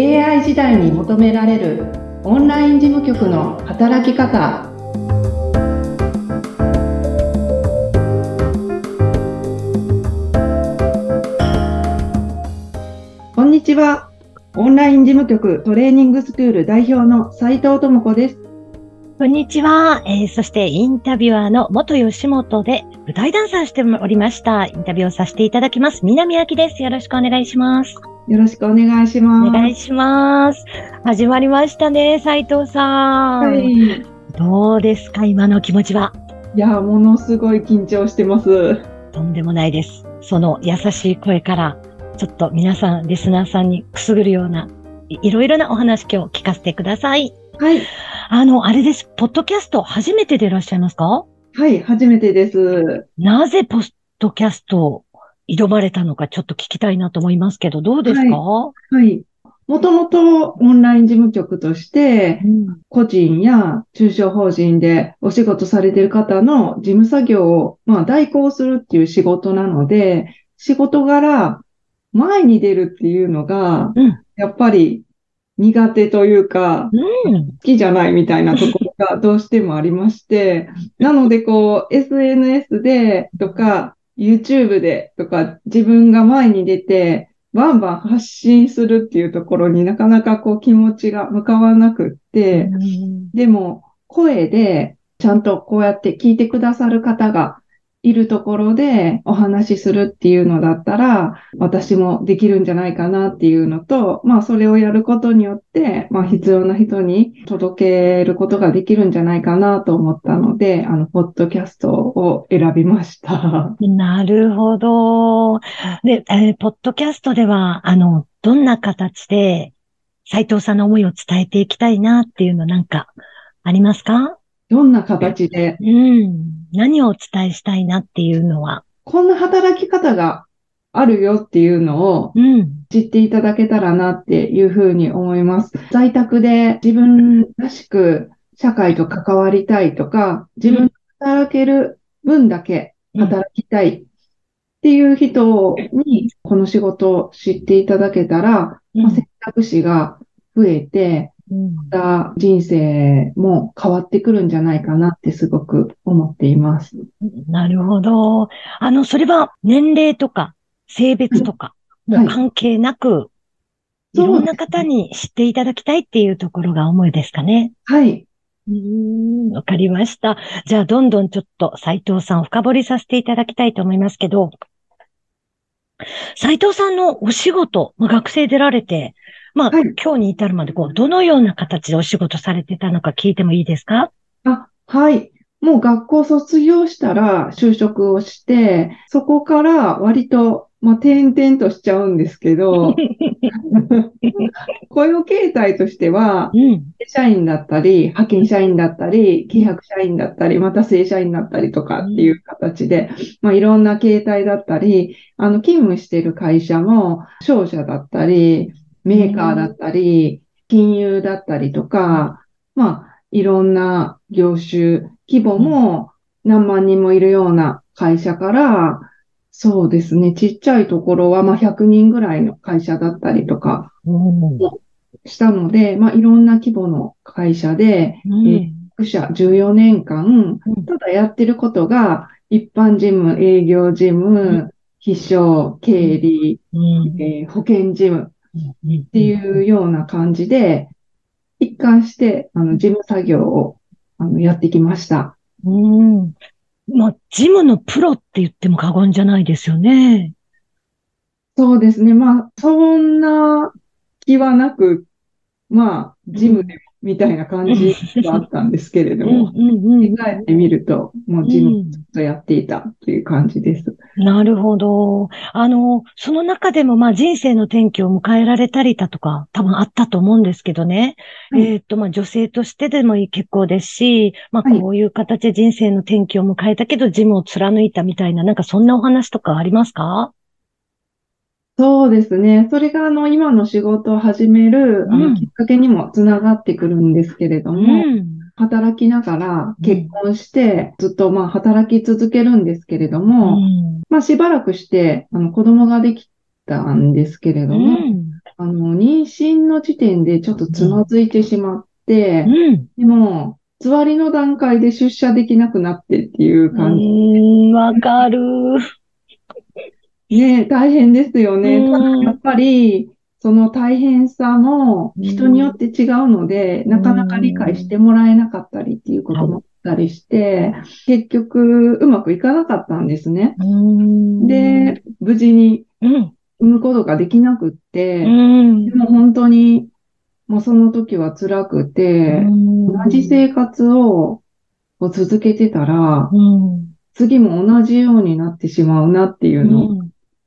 AI 時代に求められるオンライン事務局の働き方。こんにちは。オンライン事務局トレーニングスクール代表の斉藤智子です。こんにちは、えー、そしてインタビュアーの元吉本で舞台ダンサーしておりました。インタビューをさせていただきます。南明です。よろしくお願いします。よろしくお願いします。お願いします。始まりましたね、斉藤さん。はい。どうですか、今の気持ちは？いや、ものすごい緊張してます。とんでもないです。その優しい声から、ちょっと皆さん、リスナーさんにくすぐるような、いろいろなお話今日聞かせてください。はい。あの、あれです。ポッドキャスト初めてでいらっしゃいますか？はい、初めてです。なぜポッドキャスト挑まれたのかちょっと聞きたいなと思いますけど、どうですか？はい。もともとオンライン事務局として、個人や中小法人でお仕事されている方の事務作業を、まあ、代行するっていう仕事なので、仕事柄前に出るっていうのが、やっぱり苦手というか、好きじゃないみたいなところがどうしてもありまして、なのでこう SNS でとか YouTube でとか自分が前に出て、バンバン発信するっていうところになかなかこう気持ちが向かわなくって、でも声でちゃんとこうやって聞いてくださる方がいるところでお話しするっていうのだったら、私もできるんじゃないかなっていうのと、まあそれをやることによって、まあ必要な人に届けることができるんじゃないかなと思ったので、あの、ポッドキャストを選びました。なるほど。で、えー、ポッドキャストでは、あの、どんな形で斉藤さんの思いを伝えていきたいなっていうのなんかありますか？どんな形で。うん。何をお伝えしたいなっていうのは。こんな働き方があるよっていうのを知っていただけたらなっていうふうに思います。在宅で自分らしく社会と関わりたいとか、自分が働ける分だけ働きたいっていう人にこの仕事を知っていただけたら、まあ、選択肢が増えて、た人生も変わってくるんじゃないかなってすごく思っています。なるほど。あの、それは年齢とか性別とか、もう関係なく、はい、いろんな方に知っていただきたいっていうところが思いですかね。はい。うん、わかりました。じゃあ、どんどんちょっと斉藤さんを深掘りさせていただきたいと思いますけど、斉藤さんのお仕事、学生出られて、まあ、はい、今日に至るまで、こう、どのような形でお仕事されてたのか聞いてもいいですか？あ、はい。もう学校卒業したら就職をして、そこから割と、まあ、転々としちゃうんですけど、雇用形態としては、うん、社員だったり、派遣社員だったり、契約社員だったり、また正社員だったりとかっていう形で、まあ、いろんな形態だったり、あの、勤務している会社も商社だったり、メーカーだったり、金融だったりとか、まあ、いろんな業種、規模も何万人もいるような会社から、そうですね、ちっちゃいところは、まあ、100人ぐらいの会社だったりとか、したので、まあ、いろんな規模の会社で、うん、えー、社14年間、ただやってることが、一般事務、営業事務、秘書、経理、えー、保険事務、っていうような感じで、一貫して、あの、事務作業を、あの、やってきました。うん。まあ、事務のプロって言っても過言じゃないですよね。そうですね。まあ、そんな気はなく、まあ、事務でみたいな感じはあったんですけれども、振り返ってみると、もう事務ずっとやっていたっていう感じです。なるほど。あの、その中でもまあ人生の転機を迎えられたりだとか、多分あったと思うんですけどね。はい、えっ、と、まあ女性としてでもいい結構ですし、まあこういう形で人生の転機を迎えたけど、事務を貫いたみたいな、なんかそんなお話とかありますか？そうですね。それが、あの、今の仕事を始める、あの、きっかけにもつながってくるんですけれども、うん、働きながら結婚して、ずっと、まあ、働き続けるんですけれども、うん、まあ、しばらくして、あの、子供ができたんですけれども、うん、あの、妊娠の時点でちょっとつまずいてしまって、うん、でも、つわりの段階で出社できなくなってっていう感じ。うん、わかる。ね大変ですよね。やっぱり、その大変さも人によって違うので、なかなか理解してもらえなかったりっていうこともあったりして、結局うまくいかなかったんですね。で、無事に産むことができなくって、でも本当にもうその時は辛くて、同じ生活を続けてたら、次も同じようになってしまうなっていうのを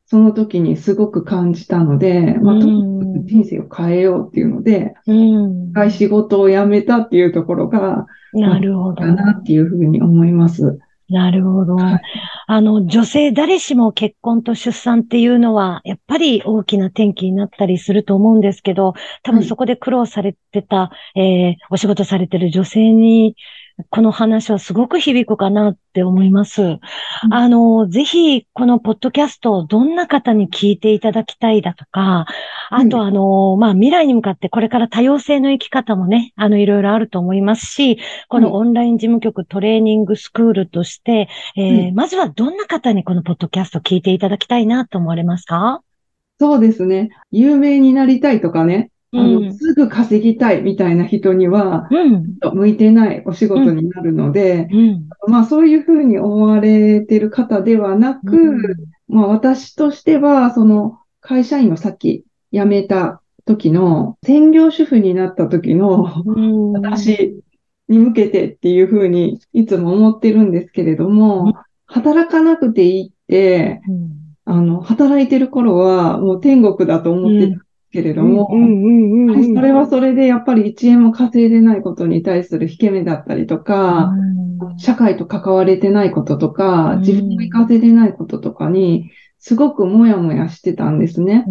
その時にすごく感じたので、まあ、とにかく人生を変えようっていうので、うん、一回仕事を辞めたっていうところが、なるほど。かなっていうふうに思います。なるほど。はい、あの、女性誰しも結婚と出産っていうのは、やっぱり大きな転機になったりすると思うんですけど、多分そこで苦労されてた、はい、えー、お仕事されてる女性にこの話はすごく響くかなって思います。うん、あの、ぜひ、このポッドキャストをどんな方に聞いていただきたいだとか、あと、あの、まあ、未来に向かってこれから多様性の生き方もね、あの、いろいろあると思いますし、このオンライン事務局トレーニングスクールとして、えーうん、まずはどんな方にこのポッドキャスト聞いていただきたいなと思われますかそうですね。有名になりたいとかね、あの、すぐ稼ぎたいみたいな人には、向いてないお仕事になるので、まあそういうふうに思われてる方ではなく、まあ私としては、その会社員をさっき辞めた時の、専業主婦になった時の、私に向けてっていうふうにいつも思ってるんですけれども、働かなくていいって、あの、働いてる頃はもう天国だと思ってたけれども、それはそれでやっぱり1円も稼いでないことに対する引け目だったりとか、社会と関われてないこととか、自分が稼いでないこととかに、すごくもやもやしてたんですね。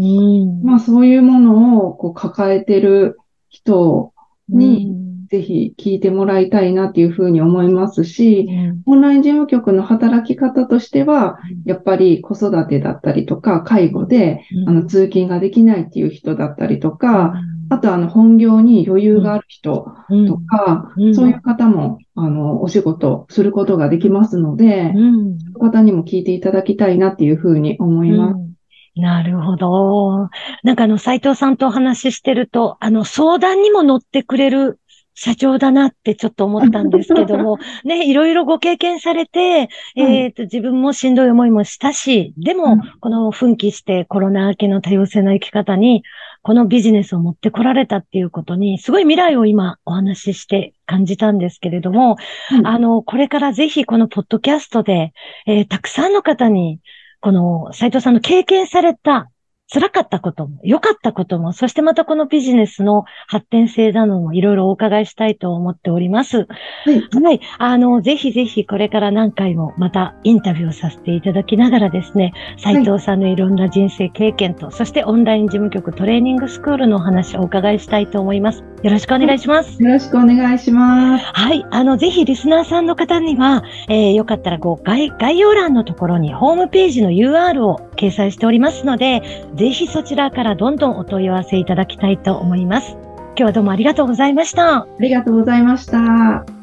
まあそういうものをこう抱えてる人に、ぜひ聞いてもらいたいなっていうふうに思いますし、オンライン事務局の働き方としては、やっぱり子育てだったりとか、介護で、あの通勤ができないっていう人だったりとか、あとあの本業に余裕がある人とか、そういう方もあのお仕事することができますので、そういう方にも聞いていただきたいなっていうふうに思います。なるほど。なんかあの、斎藤さんとお話ししてると、あの、相談にも乗ってくれる社長だなってちょっと思ったんですけども、ね、いろいろご経験されて、えっ、と、自分もしんどい思いもしたし、でも、この奮起してコロナ明けの多様性の生き方に、このビジネスを持ってこられたっていうことに、すごい未来を今お話しして感じたんですけれども、うん、あの、これからぜひこのポッドキャストで、えー、たくさんの方に、この斉藤さんの経験された辛かったことも、良かったことも、そしてまたこのビジネスの発展性などもいろいろお伺いしたいと思っております。はい。はい。あの、ぜひぜひこれから何回もまたインタビューをさせていただきながらですね、斉藤さんのいろんな人生経験と、はい、そしてオンライン事務局トレーニングスクールのお話をお伺いしたいと思います。よろしくお願いします。よろしくお願いします。はい。あの、ぜひリスナーさんの方には、えー、よかったらこう概、概要欄のところにホームページの UR を掲載しておりますので、ぜひそちらからどんどんお問い合わせいただきたいと思います。今日はどうもありがとうございました。ありがとうございました。